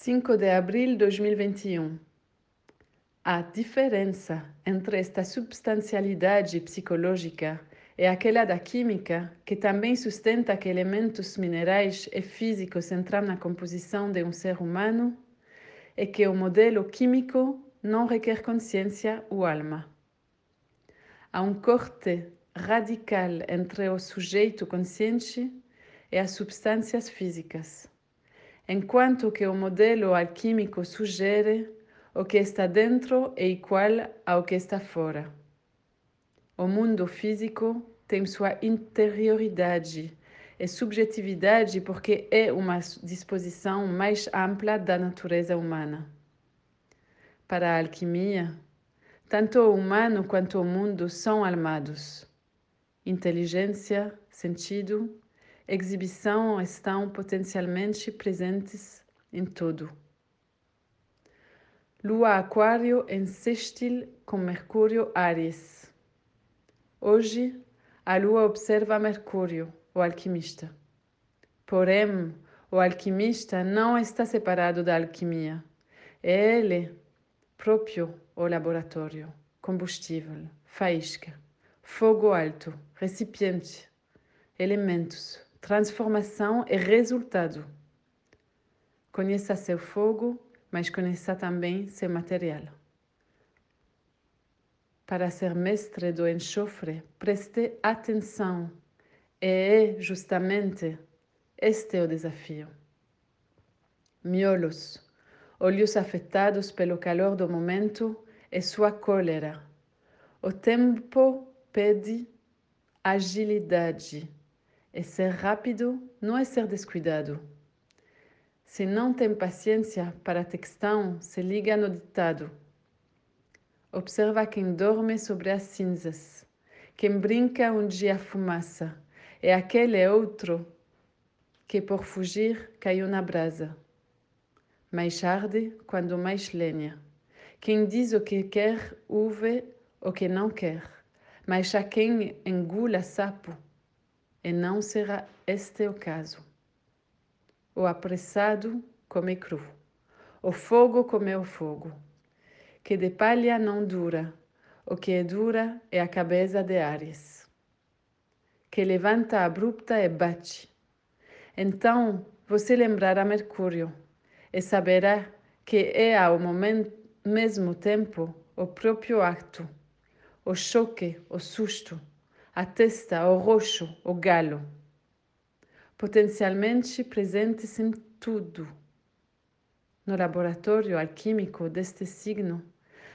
5 de abril de 2021. A diferença entre esta substancialidade psicológica e aquela da química, que também sustenta que elementos minerais e físicos entram na composição de um ser humano, é que o modelo químico não requer consciência ou alma. Há um corte radical entre o sujeito consciente e as substâncias físicas enquanto que o modelo alquímico sugere o que está dentro é igual ao que está fora. O mundo físico tem sua interioridade e subjetividade porque é uma disposição mais ampla da natureza humana. Para a alquimia, tanto o humano quanto o mundo são almados. Inteligência, sentido, exibição estão potencialmente presentes em todo. Lua Aquário em sextil com Mercúrio Aries. Hoje, a Lua observa Mercúrio, o alquimista. Porém, o alquimista não está separado da alquimia. É ele próprio o laboratório, combustível, faísca, fogo alto, recipiente, elementos, transformação e resultado. Conheça seu fogo, mas conheça também seu material. Para ser mestre do enxofre, preste atenção. E é justamente este o desafio. Miolos, olhos afetados pelo calor do momento e sua cólera. O tempo pede agilidade e ser rápido não é ser descuidado. Se não tem paciência para a textão, se liga no ditado. Observa quem dorme sobre as cinzas, quem brinca onde há fumaça, e aquele outro que por fugir caiu na brasa. Mais arde quando mais lenha. Quem diz o que quer, ouve o que não quer, mas há quem engula sapo e não será este o caso. O apressado come cru, o fogo come o fogo, que de palha não dura, o que é dura é a cabeça de Ares, que levanta abrupta e bate. Então você lembrará Mercúrio e saberá que é ao momento, mesmo tempo o próprio acto, o choque, o susto, a testa, o roxo, o galo. Potencialmente presentes em tudo. No laboratório alquímico deste signo,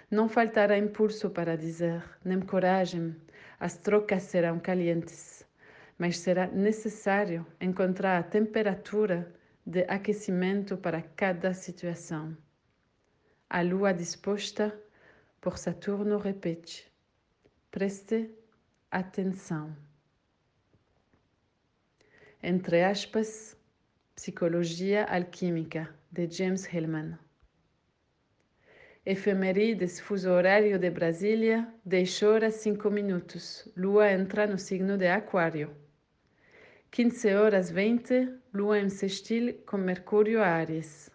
não faltará impulso para dizer, nem coragem, as trocas serão calientes, mas será necessário encontrar a temperatura de aquecimento para cada situação. A lua disposta por Saturno repete: preste atenção. Entre aspas, Psicologia Alquímica, de James Hillman. Efemerides, fuso horário de Brasília, 10 horas 5 minutos. Lua entra no signo de Aquário. 15 horas 20, Lua em sextil com Mercúrio Ares.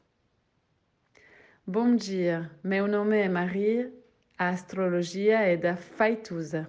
Bom dia, meu nome é Maria, a astrologia é da Faituza.